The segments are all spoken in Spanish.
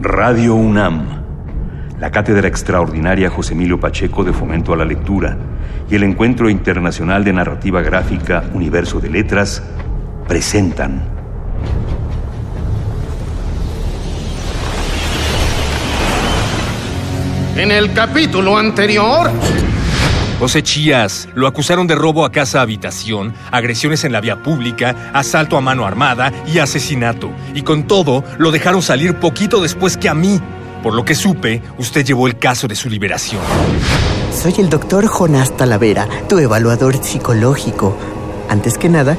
Radio UNAM, la Cátedra Extraordinaria José Emilio Pacheco de Fomento a la Lectura y el Encuentro Internacional de Narrativa Gráfica Universo de Letras presentan. En el capítulo anterior... José Chías lo acusaron de robo a casa habitación, agresiones en la vía pública, asalto a mano armada y asesinato. Y con todo, lo dejaron salir poquito después que a mí. Por lo que supe, usted llevó el caso de su liberación. Soy el doctor Jonás Talavera, tu evaluador psicológico. Antes que nada,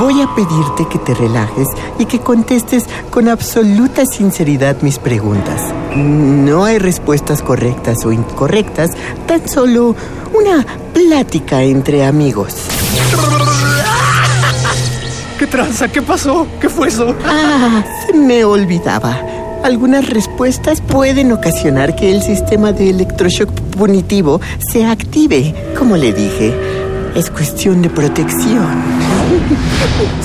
voy a pedirte que te relajes y que contestes con absoluta sinceridad mis preguntas. No hay respuestas correctas o incorrectas, tan solo una plática entre amigos. ¿Qué tranza? ¿Qué pasó? ¿Qué fue eso? Ah, se me olvidaba. Algunas respuestas pueden ocasionar que el sistema de electroshock punitivo se active, como le dije. Es cuestión de protección.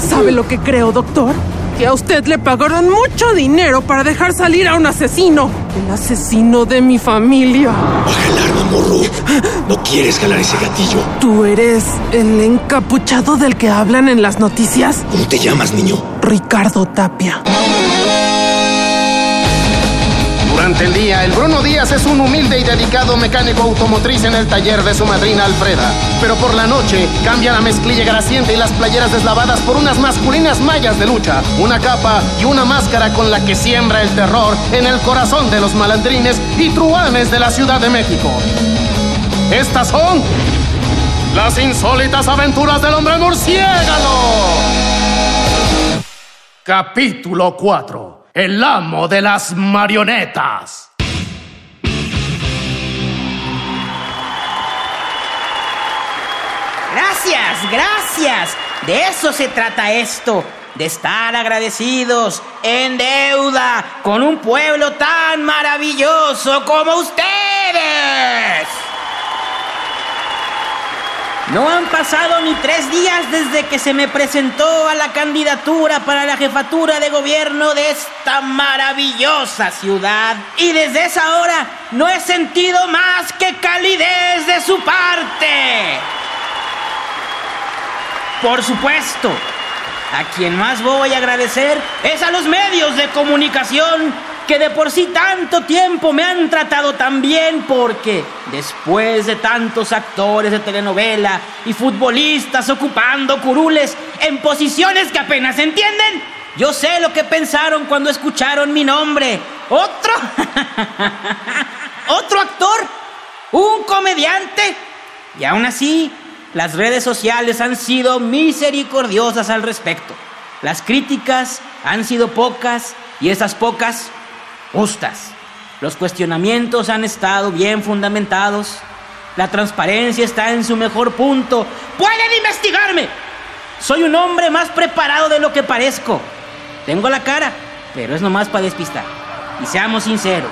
¿Sabe lo que creo, doctor? Que a usted le pagaron mucho dinero para dejar salir a un asesino. El asesino de mi familia. Baja el arma, morro. No quieres jalar ese gatillo. ¿Tú eres el encapuchado del que hablan en las noticias? ¿Cómo te llamas, niño? Ricardo Tapia. El día, el Bruno Díaz es un humilde y dedicado mecánico automotriz en el taller de su madrina Alfreda. Pero por la noche, cambia la mezclilla graciente y las playeras deslavadas por unas masculinas mallas de lucha, una capa y una máscara con la que siembra el terror en el corazón de los malandrines y truanes de la Ciudad de México. Estas son las insólitas aventuras del hombre murciélago. Capítulo 4 el amo de las marionetas. Gracias, gracias. De eso se trata esto, de estar agradecidos, en deuda, con un pueblo tan maravilloso como ustedes. No han pasado ni tres días desde que se me presentó a la candidatura para la jefatura de gobierno de esta maravillosa ciudad. Y desde esa hora no he sentido más que calidez de su parte. Por supuesto, a quien más voy a agradecer es a los medios de comunicación que de por sí tanto tiempo me han tratado tan bien porque después de tantos actores de telenovela y futbolistas ocupando curules en posiciones que apenas entienden, yo sé lo que pensaron cuando escucharon mi nombre. ¿Otro? ¿Otro actor? ¿Un comediante? Y aún así, las redes sociales han sido misericordiosas al respecto. Las críticas han sido pocas y esas pocas justas. Los cuestionamientos han estado bien fundamentados. La transparencia está en su mejor punto. ¡Pueden investigarme! Soy un hombre más preparado de lo que parezco. Tengo la cara, pero es nomás para despistar. Y seamos sinceros,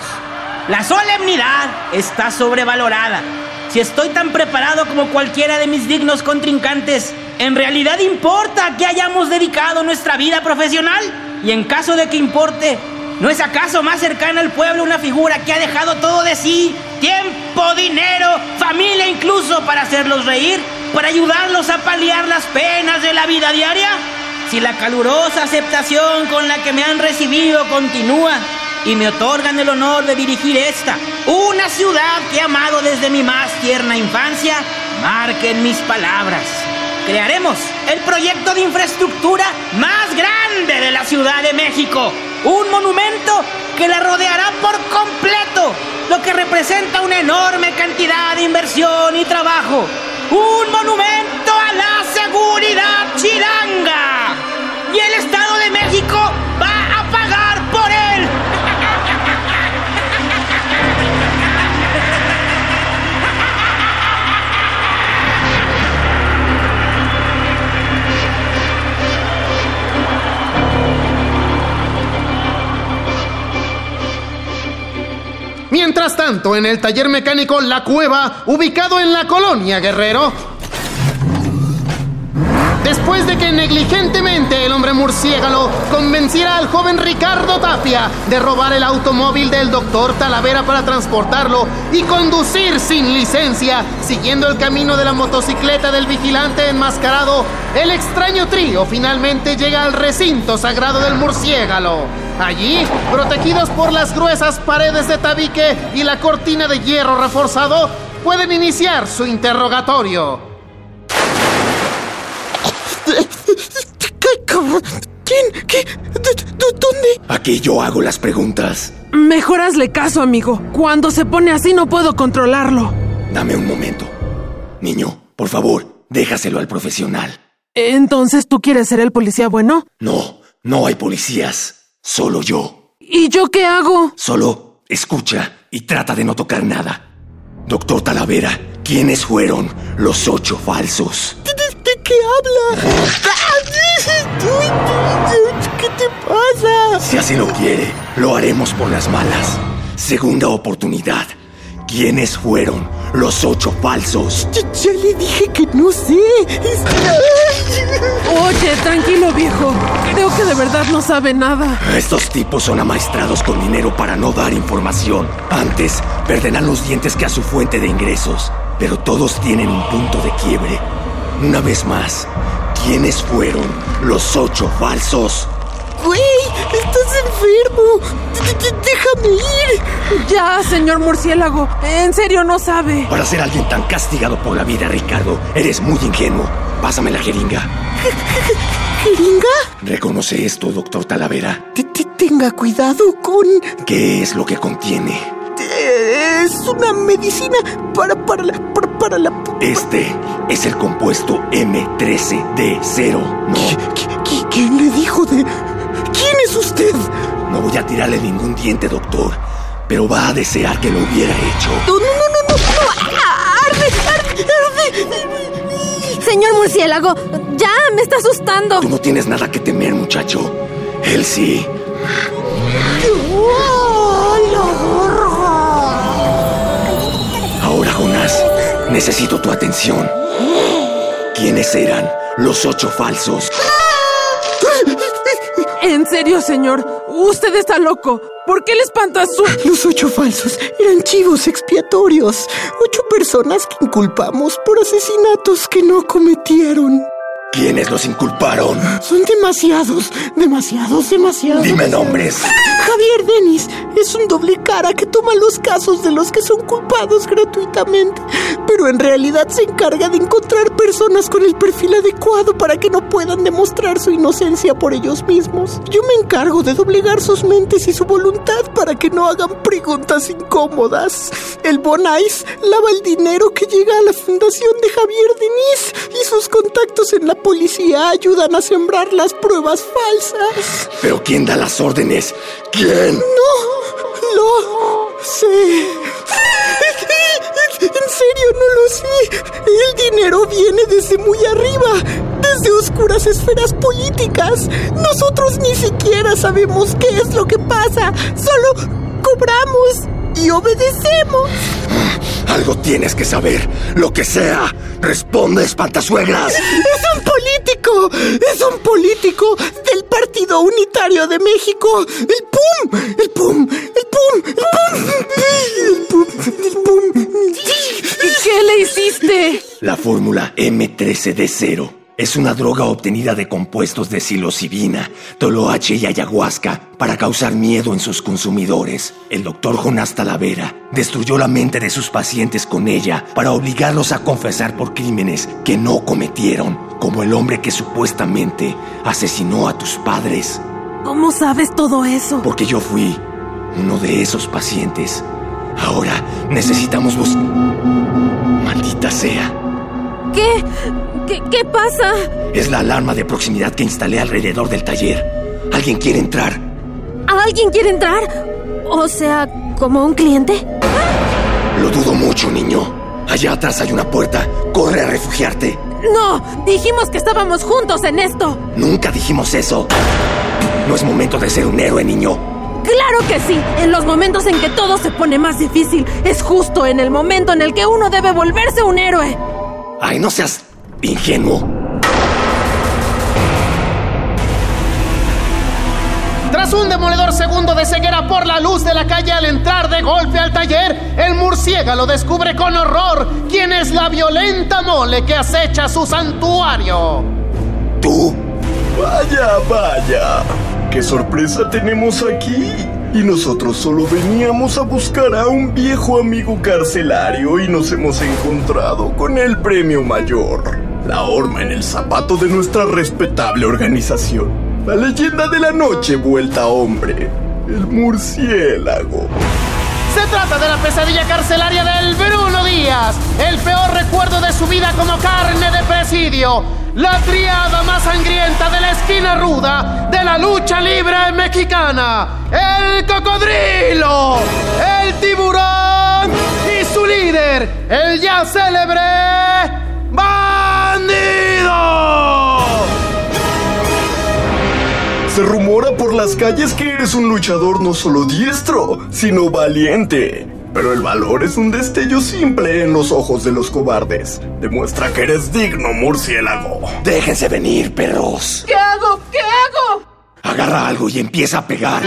la solemnidad está sobrevalorada. Si estoy tan preparado como cualquiera de mis dignos contrincantes, ¿en realidad importa que hayamos dedicado nuestra vida profesional? Y en caso de que importe, ¿No es acaso más cercana al pueblo una figura que ha dejado todo de sí? Tiempo, dinero, familia incluso para hacerlos reír, para ayudarlos a paliar las penas de la vida diaria. Si la calurosa aceptación con la que me han recibido continúa y me otorgan el honor de dirigir esta, una ciudad que he amado desde mi más tierna infancia, marquen mis palabras. Crearemos el proyecto de infraestructura más grande de la Ciudad de México un monumento que la rodeará por completo, lo que representa una enorme cantidad de inversión y trabajo. Un monumento Mientras tanto, en el taller mecánico La Cueva, ubicado en la colonia Guerrero, después de que negligentemente el hombre murciélago convenciera al joven Ricardo Tapia de robar el automóvil del doctor Talavera para transportarlo y conducir sin licencia, siguiendo el camino de la motocicleta del vigilante enmascarado, el extraño trío finalmente llega al recinto sagrado del murciélago. Allí, protegidos por las gruesas paredes de tabique y la cortina de hierro reforzado, pueden iniciar su interrogatorio. ¿Quién? ¿Qué? ¿Dónde? Aquí yo hago las preguntas. Mejor hazle caso, amigo. Cuando se pone así no puedo controlarlo. Dame un momento. Niño, por favor, déjaselo al profesional. Entonces, ¿tú quieres ser el policía bueno? No, no hay policías. Solo yo. ¿Y yo qué hago? Solo escucha y trata de no tocar nada. Doctor Talavera, ¿quiénes fueron los ocho falsos? ¿De, qué habla? ¿Qué te pasa? Si así lo quiere, lo haremos por las malas. Segunda oportunidad. ¿Quiénes fueron los ocho falsos? Ya, ya le dije que no sé. Oye, tranquilo, viejo. Creo que de verdad no sabe nada. Estos tipos son amaestrados con dinero para no dar información. Antes, perderán los dientes que a su fuente de ingresos. Pero todos tienen un punto de quiebre. Una vez más, ¿quiénes fueron los ocho falsos? Güey, estás enfermo. Déjame ir. Ya, señor murciélago. En serio no sabe. Para ser alguien tan castigado por la vida, Ricardo, eres muy ingenuo. Pásame la jeringa. ¿Jeringa? Reconoce esto, doctor Talavera. Te- te- Tenga cuidado con... ¿Qué es lo que contiene? Es una medicina para, para la... Para, para la... Este es el compuesto M13D0. No, ¿Qui- qui- ¿Quién le dijo de...? ¿Quién es usted? no voy a tirarle ningún diente, doctor. Pero va a desear que lo hubiera hecho. No, no, no, no, no, no. ¡Ah, ¡Arde, arde, arde! Señor murciélago, ya me está asustando. Tú no tienes nada que temer, muchacho. Él sí. ¡Oh, la Ahora, Jonás, necesito tu atención. ¿Quiénes eran los ocho falsos? En serio, señor. Usted está loco. ¿Por qué le espanta su... Los ocho falsos eran chivos expiatorios. Ocho personas que inculpamos por asesinatos que no cometieron. ¿Quiénes los inculparon? Son demasiados, demasiados, demasiados. Dime nombres. Javier Denis es un doble cara que toma los casos de los que son culpados gratuitamente, pero en realidad se encarga de encontrar personas con el perfil adecuado para que no puedan demostrar su inocencia por ellos mismos. Yo me encargo de doblegar sus mentes y su voluntad para que no hagan preguntas incómodas. El Bonais lava el dinero que llega a la fundación de Javier Denis y sus contactos en la policía ayudan a sembrar las pruebas falsas. ¿Pero quién da las órdenes? ¿Quién? No lo sé. En serio, no lo sé. El dinero viene desde muy arriba, desde oscuras esferas políticas. Nosotros ni siquiera sabemos qué es lo que pasa. Solo cobramos y obedecemos. Algo tienes que saber. Lo que sea. Responde, espantasuegras. Es un político. Es un político del Partido Unitario de México. El PUM. El PUM. El PUM. El PUM. El PUM. El PUM. ¿Y qué le hiciste? La fórmula M13D0 es una droga obtenida de compuestos de psilocibina, toloache y ayahuasca para causar miedo en sus consumidores. El doctor Jonás Talavera destruyó la mente de sus pacientes con ella para obligarlos a confesar por crímenes que no cometieron, como el hombre que supuestamente asesinó a tus padres. ¿Cómo sabes todo eso? Porque yo fui uno de esos pacientes. Ahora necesitamos buscar... Maldita sea. ¿Qué? ¿Qué, qué pasa? Es la alarma de proximidad que instalé alrededor del taller. ¿Alguien quiere entrar? ¿Alguien quiere entrar? O sea, como un cliente. Lo dudo mucho, niño. Allá atrás hay una puerta. Corre a refugiarte. No, dijimos que estábamos juntos en esto. Nunca dijimos eso. No es momento de ser un héroe, niño. Claro que sí. En los momentos en que todo se pone más difícil, es justo en el momento en el que uno debe volverse un héroe. Ay, no seas ingenuo. Tras un demoledor segundo de ceguera por la luz de la calle al entrar de golpe al taller, el murciélago descubre con horror quién es la violenta mole que acecha su santuario. ¿Tú? Vaya, vaya. ¿Qué sorpresa tenemos aquí? Y nosotros solo veníamos a buscar a un viejo amigo carcelario y nos hemos encontrado con el premio mayor. La horma en el zapato de nuestra respetable organización. La leyenda de la noche vuelta hombre. El murciélago. Se trata de la pesadilla carcelaria del Bruno El peor recuerdo de su vida como carne de presidio, la triada más sangrienta de la esquina ruda de la lucha libre mexicana, el cocodrilo, el tiburón y su líder, el ya célebre bandido. Se rumora por las calles que eres un luchador no solo diestro, sino valiente. Pero el valor es un destello simple en los ojos de los cobardes. Demuestra que eres digno, murciélago. Déjense venir, perros. ¿Qué hago? ¿Qué hago? Agarra algo y empieza a pegar.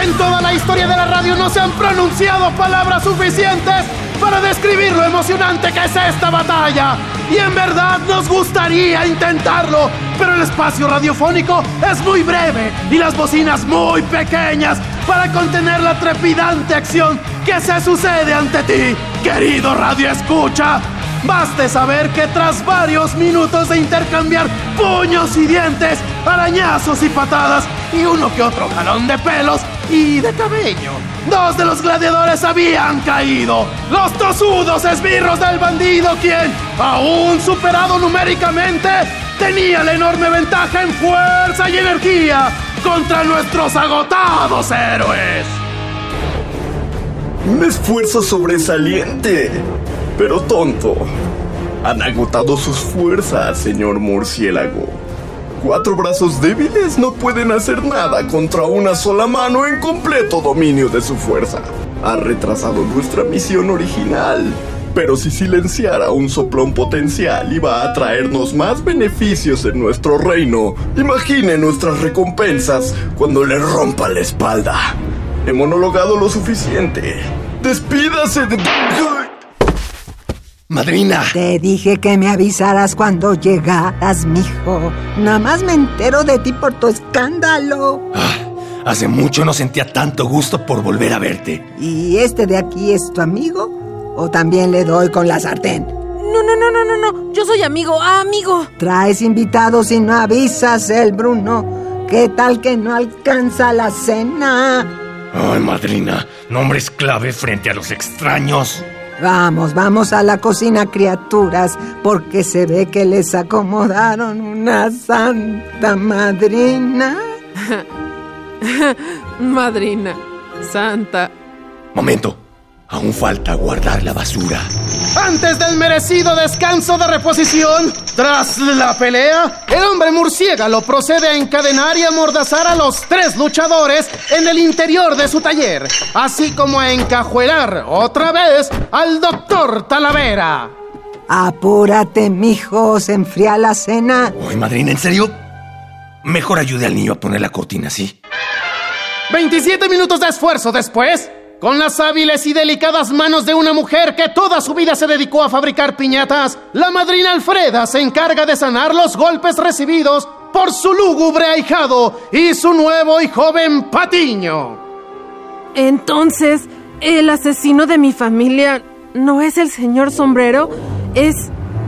En toda la historia de la radio no se han pronunciado palabras suficientes para describir lo emocionante que es esta batalla. Y en verdad nos gustaría intentarlo, pero el espacio radiofónico es muy breve y las bocinas muy pequeñas para contener la trepidante acción que se sucede ante ti, querido radio escucha. Baste saber que tras varios minutos de intercambiar puños y dientes, arañazos y patadas y uno que otro jalón de pelos y de cabello, dos de los gladiadores habían caído. Los tosudos esbirros del bandido, quien, aún superado numéricamente, tenía la enorme ventaja en fuerza y energía contra nuestros agotados héroes. Un esfuerzo sobresaliente, pero tonto. Han agotado sus fuerzas, señor murciélago. Cuatro brazos débiles no pueden hacer nada contra una sola mano en completo dominio de su fuerza. Ha retrasado nuestra misión original. Pero si silenciara un soplón potencial iba a traernos más beneficios en nuestro reino. Imagine nuestras recompensas cuando le rompa la espalda. He monologado lo suficiente. Despídase de... Madrina. Te dije que me avisaras cuando llegaras, mijo. Nada más me entero de ti por tu escándalo. Ah, hace mucho no sentía tanto gusto por volver a verte. ¿Y este de aquí es tu amigo? ¿O también le doy con la sartén? No, no, no, no, no, no. Yo soy amigo, amigo. Traes invitados y no avisas, el Bruno. ¿Qué tal que no alcanza la cena? Ay, madrina, nombres clave frente a los extraños. Vamos, vamos a la cocina, criaturas, porque se ve que les acomodaron una santa madrina. Madrina, santa. Momento, aún falta guardar la basura. Antes del merecido descanso de reposición, tras la pelea, el hombre murciélago procede a encadenar y amordazar a los tres luchadores en el interior de su taller, así como a encajuelar otra vez al doctor Talavera. Apúrate, mijo, se enfría la cena. Ay, madrina, ¿en serio? Mejor ayude al niño a poner la cortina, ¿sí? 27 minutos de esfuerzo después, con las hábiles y delicadas manos de una mujer que toda su vida se dedicó a fabricar piñatas, la madrina Alfreda se encarga de sanar los golpes recibidos por su lúgubre ahijado y su nuevo y joven patiño. Entonces, el asesino de mi familia no es el señor sombrero, es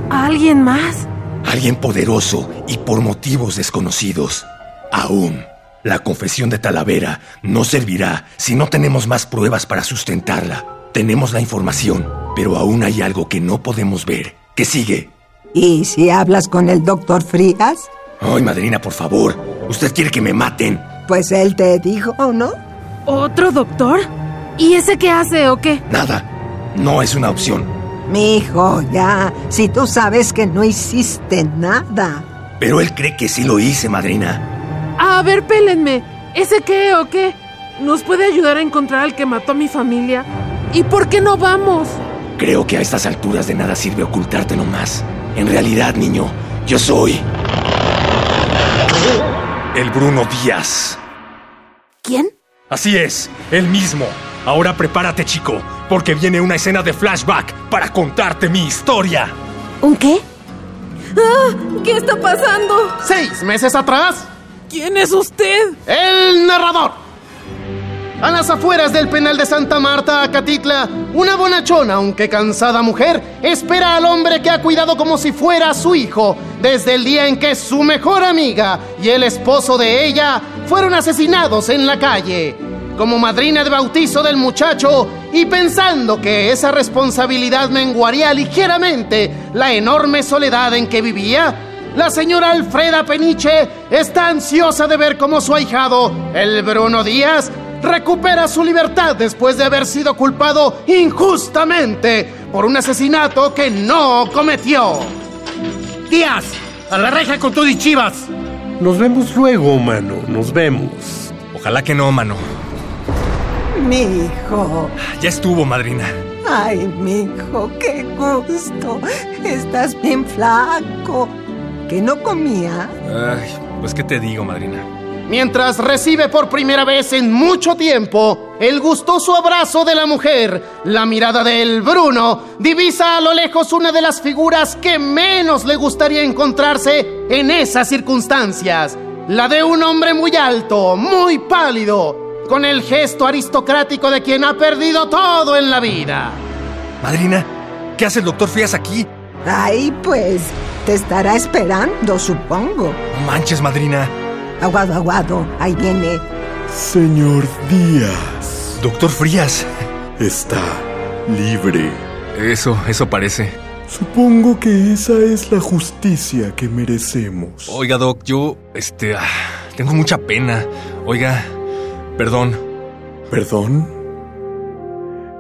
alguien más. Alguien poderoso y por motivos desconocidos. Aún, la confesión de Talavera no servirá si no tenemos más pruebas para sustentarla. Tenemos la información, pero aún hay algo que no podemos ver. ¿Qué sigue? ¿Y si hablas con el doctor Frías? Ay, madrina, por favor. Usted quiere que me maten. Pues él te dijo, ¿no? ¿Otro doctor? ¿Y ese qué hace o qué? Nada. No es una opción. Mi hijo, ya. Si tú sabes que no hiciste nada. Pero él cree que sí lo hice, madrina. A ver, pélenme. ¿Ese qué o qué? ¿Nos puede ayudar a encontrar al que mató a mi familia? ¿Y por qué no vamos? Creo que a estas alturas de nada sirve ocultártelo más. En realidad, niño, yo soy... El Bruno Díaz. ¿Quién? Así es, el mismo. Ahora prepárate, chico, porque viene una escena de flashback para contarte mi historia. ¿Un qué? ¡Ah! ¿Qué está pasando? Seis meses atrás, ¿Quién es usted? el narrador. A las afueras del penal de Santa Marta, Acatitla, una bonachona, aunque cansada mujer, espera al hombre que ha cuidado como si fuera su hijo, desde el día en que su mejor amiga y el esposo de ella fueron asesinados en la calle. Como madrina de bautizo del muchacho y pensando que esa responsabilidad menguaría ligeramente la enorme soledad en que vivía, la señora Alfreda Peniche está ansiosa de ver cómo su ahijado, el Bruno Díaz, recupera su libertad después de haber sido culpado injustamente por un asesinato que no cometió. Díaz, a la reja con todo y chivas. Nos vemos luego, mano, nos vemos. Ojalá que no, mano. Mi hijo. Ya estuvo, madrina. Ay, mi hijo, qué gusto. Estás bien flaco. ¿Que no comía? Ay, pues qué te digo, madrina. Mientras recibe por primera vez en mucho tiempo el gustoso abrazo de la mujer, la mirada del Bruno divisa a lo lejos una de las figuras que menos le gustaría encontrarse en esas circunstancias. La de un hombre muy alto, muy pálido, con el gesto aristocrático de quien ha perdido todo en la vida. Madrina, ¿qué hace el doctor Frías aquí? Ay, pues, te estará esperando, supongo. No manches, madrina. Aguado, aguado, ahí viene. Señor Díaz, Doctor Frías. está libre. Eso, eso parece. Supongo que esa es la justicia que merecemos. Oiga, Doc, yo, este, ah, tengo mucha pena. Oiga, perdón. ¿Perdón?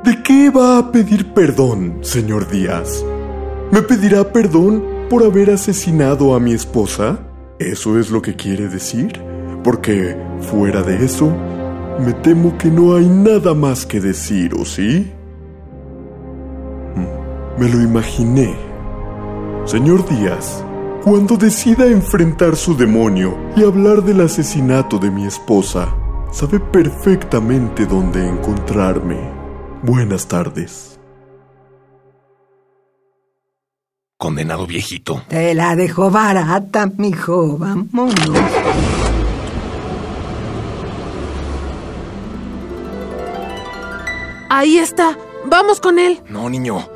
¿De qué va a pedir perdón, señor Díaz? ¿Me pedirá perdón por haber asesinado a mi esposa? ¿Eso es lo que quiere decir? Porque, fuera de eso, me temo que no hay nada más que decir, ¿o sí? Mm, Me lo imaginé. Señor Díaz, cuando decida enfrentar su demonio y hablar del asesinato de mi esposa, sabe perfectamente dónde encontrarme. Buenas tardes. Condenado viejito. Te la dejó barata, mijo. Vámonos. Ahí está. Vamos con él. No, niño.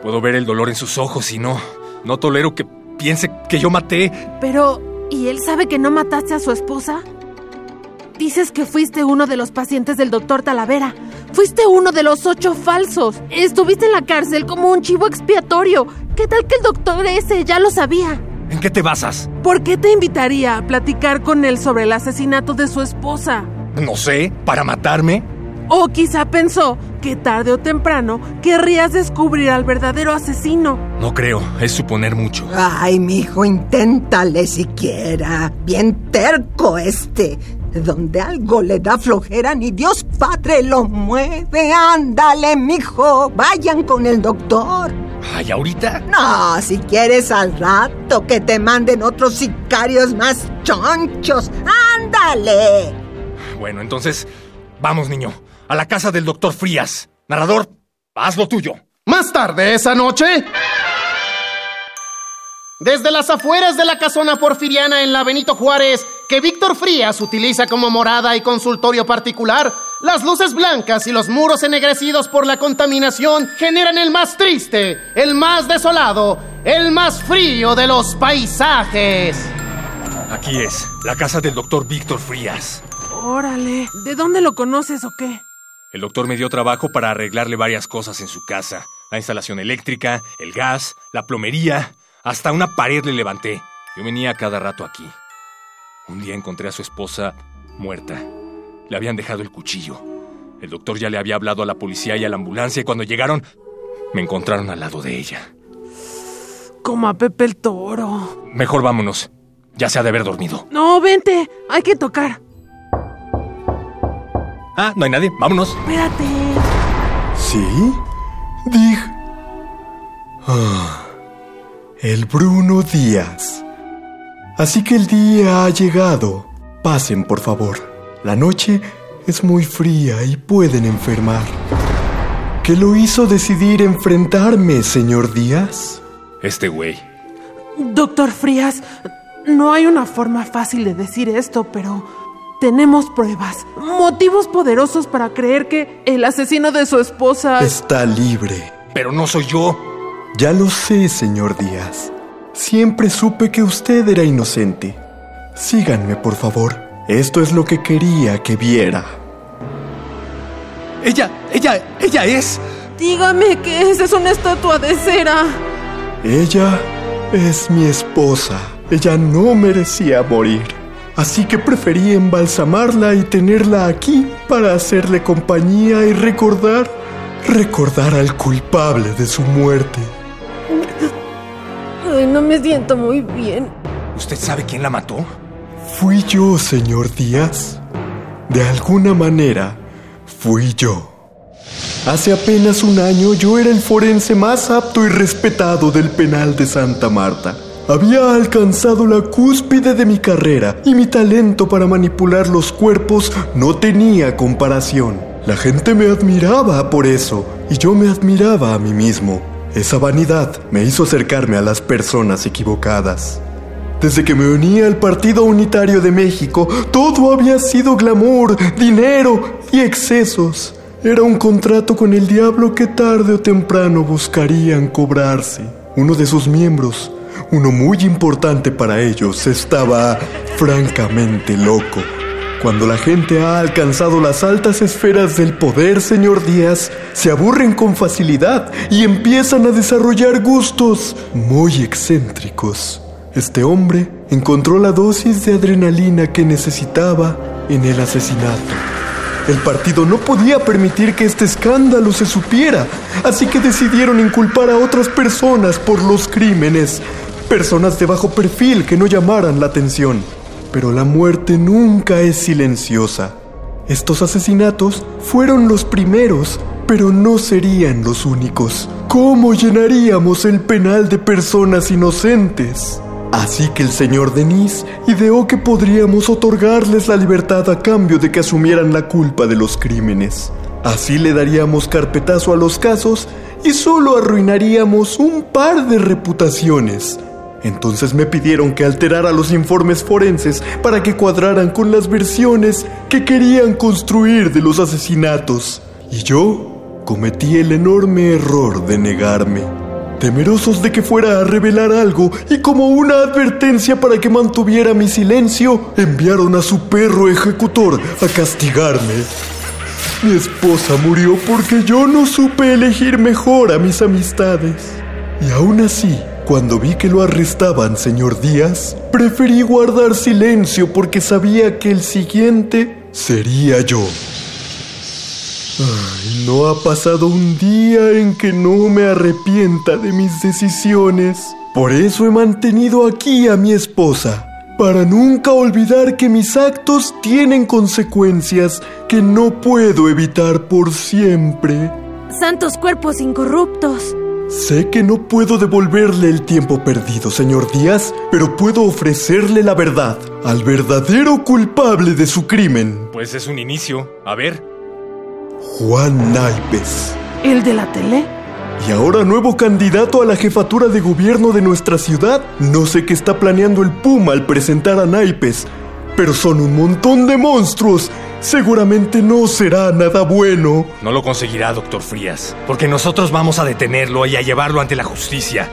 Puedo ver el dolor en sus ojos y no. No tolero que piense que yo maté. Pero, ¿y él sabe que no mataste a su esposa? Dices que fuiste uno de los pacientes del doctor Talavera. Fuiste uno de los ocho falsos. Estuviste en la cárcel como un chivo expiatorio. ¿Qué tal que el doctor ese ya lo sabía? ¿En qué te basas? ¿Por qué te invitaría a platicar con él sobre el asesinato de su esposa? No sé, para matarme. O quizá pensó que tarde o temprano querrías descubrir al verdadero asesino. No creo, es suponer mucho. Ay, mijo, inténtale siquiera. Bien terco este. Donde algo le da flojera, ni Dios Padre lo mueve. Ándale, mijo. Vayan con el doctor. Ay, ahorita. No, si quieres al rato que te manden otros sicarios más chonchos. Ándale. Bueno, entonces, vamos, niño, a la casa del doctor Frías. Narrador, haz lo tuyo. Más tarde esa noche, desde las afueras de la casona porfiriana en la Benito Juárez, que Víctor Frías utiliza como morada y consultorio particular, las luces blancas y los muros ennegrecidos por la contaminación generan el más triste, el más desolado, el más frío de los paisajes. Aquí es, la casa del doctor Víctor Frías. Órale, ¿de dónde lo conoces o qué? El doctor me dio trabajo para arreglarle varias cosas en su casa. La instalación eléctrica, el gas, la plomería, hasta una pared le levanté. Yo venía cada rato aquí. Un día encontré a su esposa muerta. Le habían dejado el cuchillo. El doctor ya le había hablado a la policía y a la ambulancia y cuando llegaron me encontraron al lado de ella. Como a Pepe el Toro. Mejor vámonos. Ya se ha de haber dormido. No, vente, hay que tocar. Ah, no hay nadie. Vámonos. Espérate. ¿Sí? Dig. Ah, el Bruno Díaz. Así que el día ha llegado. Pasen, por favor. La noche es muy fría y pueden enfermar. ¿Qué lo hizo decidir enfrentarme, señor Díaz? Este güey. Doctor Frías, no hay una forma fácil de decir esto, pero tenemos pruebas, motivos poderosos para creer que el asesino de su esposa... Está libre. Pero no soy yo. Ya lo sé, señor Díaz. Siempre supe que usted era inocente. Síganme, por favor. Esto es lo que quería que viera. Ella, ella, ella es... Dígame que esa es una estatua de cera. Ella es mi esposa. Ella no merecía morir. Así que preferí embalsamarla y tenerla aquí para hacerle compañía y recordar, recordar al culpable de su muerte. Ay, no me siento muy bien. ¿Usted sabe quién la mató? Fui yo, señor Díaz. De alguna manera, fui yo. Hace apenas un año yo era el forense más apto y respetado del penal de Santa Marta. Había alcanzado la cúspide de mi carrera y mi talento para manipular los cuerpos no tenía comparación. La gente me admiraba por eso y yo me admiraba a mí mismo. Esa vanidad me hizo acercarme a las personas equivocadas. Desde que me uní al Partido Unitario de México, todo había sido glamour, dinero y excesos. Era un contrato con el diablo que tarde o temprano buscarían cobrarse. Uno de sus miembros, uno muy importante para ellos, estaba francamente loco. Cuando la gente ha alcanzado las altas esferas del poder, señor Díaz, se aburren con facilidad y empiezan a desarrollar gustos muy excéntricos. Este hombre encontró la dosis de adrenalina que necesitaba en el asesinato. El partido no podía permitir que este escándalo se supiera, así que decidieron inculpar a otras personas por los crímenes, personas de bajo perfil que no llamaran la atención. Pero la muerte nunca es silenciosa. Estos asesinatos fueron los primeros, pero no serían los únicos. ¿Cómo llenaríamos el penal de personas inocentes? Así que el señor Denis ideó que podríamos otorgarles la libertad a cambio de que asumieran la culpa de los crímenes. Así le daríamos carpetazo a los casos y solo arruinaríamos un par de reputaciones. Entonces me pidieron que alterara los informes forenses para que cuadraran con las versiones que querían construir de los asesinatos. Y yo cometí el enorme error de negarme. Temerosos de que fuera a revelar algo y como una advertencia para que mantuviera mi silencio, enviaron a su perro ejecutor a castigarme. Mi esposa murió porque yo no supe elegir mejor a mis amistades. Y aún así, cuando vi que lo arrestaban, señor Díaz, preferí guardar silencio porque sabía que el siguiente sería yo. Ay, no ha pasado un día en que no me arrepienta de mis decisiones. Por eso he mantenido aquí a mi esposa, para nunca olvidar que mis actos tienen consecuencias que no puedo evitar por siempre. Santos cuerpos incorruptos. Sé que no puedo devolverle el tiempo perdido, señor Díaz, pero puedo ofrecerle la verdad al verdadero culpable de su crimen. Pues es un inicio. A ver. Juan Naipes. ¿El de la tele? Y ahora nuevo candidato a la jefatura de gobierno de nuestra ciudad. No sé qué está planeando el Puma al presentar a Naipes, pero son un montón de monstruos. Seguramente no será nada bueno. No lo conseguirá, doctor Frías, porque nosotros vamos a detenerlo y a llevarlo ante la justicia.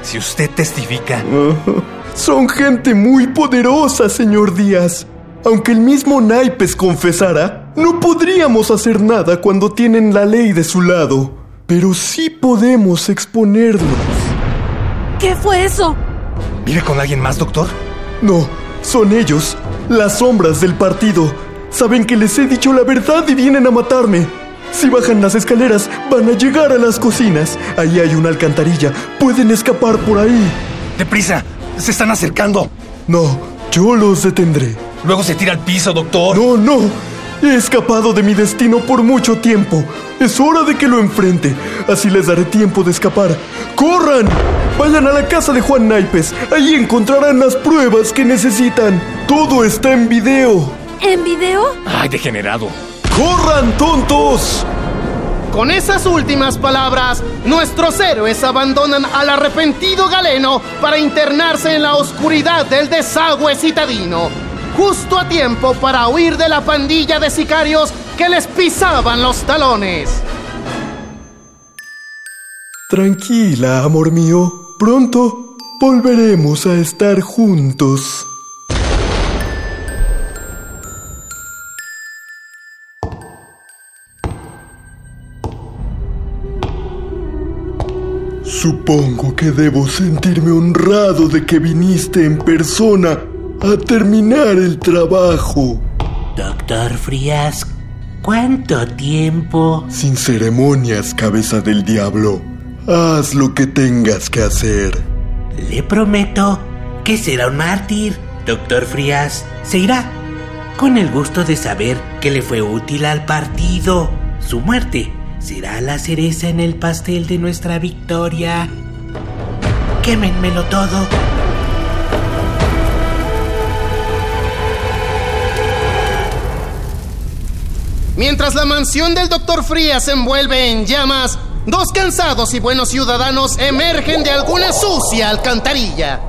Si usted testifica... Son gente muy poderosa, señor Díaz. Aunque el mismo Naipes confesara, no podríamos hacer nada cuando tienen la ley de su lado. Pero sí podemos exponerlos. ¿Qué fue eso? ¿Vive con alguien más, doctor? No, son ellos, las sombras del partido. Saben que les he dicho la verdad y vienen a matarme. Si bajan las escaleras, van a llegar a las cocinas. Ahí hay una alcantarilla. Pueden escapar por ahí. ¡Deprisa! ¡Se están acercando! No, yo los detendré. Luego se tira al piso, doctor. No, no. He escapado de mi destino por mucho tiempo. Es hora de que lo enfrente. Así les daré tiempo de escapar. ¡Corran! Vayan a la casa de Juan Naipes. Allí encontrarán las pruebas que necesitan. Todo está en video. ¿En video? ¡Ay, degenerado! ¡Corran, tontos! Con esas últimas palabras, nuestros héroes abandonan al arrepentido galeno para internarse en la oscuridad del desagüe citadino, justo a tiempo para huir de la pandilla de sicarios que les pisaban los talones. Tranquila, amor mío. Pronto volveremos a estar juntos. Supongo que debo sentirme honrado de que viniste en persona a terminar el trabajo. Doctor Frías, ¿cuánto tiempo? Sin ceremonias, cabeza del diablo. Haz lo que tengas que hacer. Le prometo que será un mártir. Doctor Frías se irá con el gusto de saber que le fue útil al partido. Su muerte será la cereza en el pastel de nuestra victoria. Quémenmelo todo. Mientras la mansión del Dr. Frías se envuelve en llamas, dos cansados y buenos ciudadanos emergen de alguna sucia alcantarilla.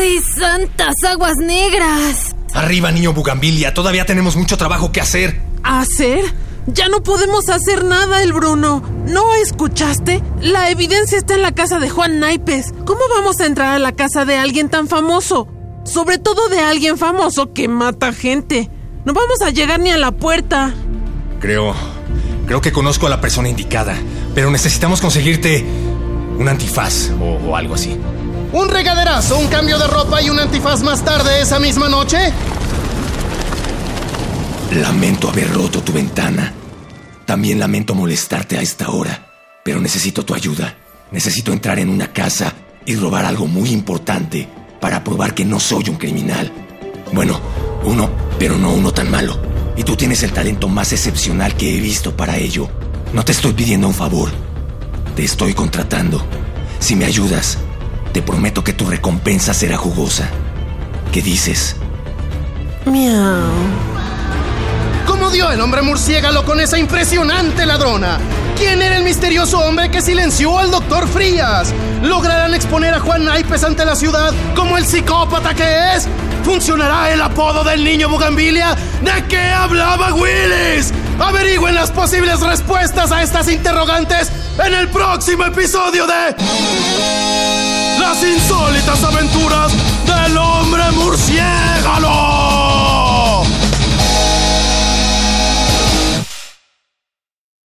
¡Ay, santas aguas negras! Arriba, niño Bugambilia, todavía tenemos mucho trabajo que hacer. ¿Hacer? Ya no podemos hacer nada, el Bruno. ¿No escuchaste? La evidencia está en la casa de Juan Naipes. ¿Cómo vamos a entrar a la casa de alguien tan famoso? Sobre todo de alguien famoso que mata gente. No vamos a llegar ni a la puerta. Creo. Creo que conozco a la persona indicada. Pero necesitamos conseguirte un antifaz o, o algo así. ¿Un regaderazo, un cambio de ropa y un antifaz más tarde esa misma noche? Lamento haber roto tu ventana. También lamento molestarte a esta hora. Pero necesito tu ayuda. Necesito entrar en una casa y robar algo muy importante para probar que no soy un criminal. Bueno, uno, pero no uno tan malo. Y tú tienes el talento más excepcional que he visto para ello. No te estoy pidiendo un favor. Te estoy contratando. Si me ayudas, te prometo que tu recompensa será jugosa. ¿Qué dices? Miau. ¿Cómo dio el hombre murciélago con esa impresionante ladrona? ¿Quién era el misterioso hombre que silenció al doctor Frías? ¿Lograrán exponer a Juan Naipes ante la ciudad como el psicópata que es? ¿Funcionará el apodo del niño Bugambilia? ¿De qué hablaba Willis? Averigüen las posibles respuestas a estas interrogantes en el próximo episodio de Las insólitas aventuras del hombre murciélago.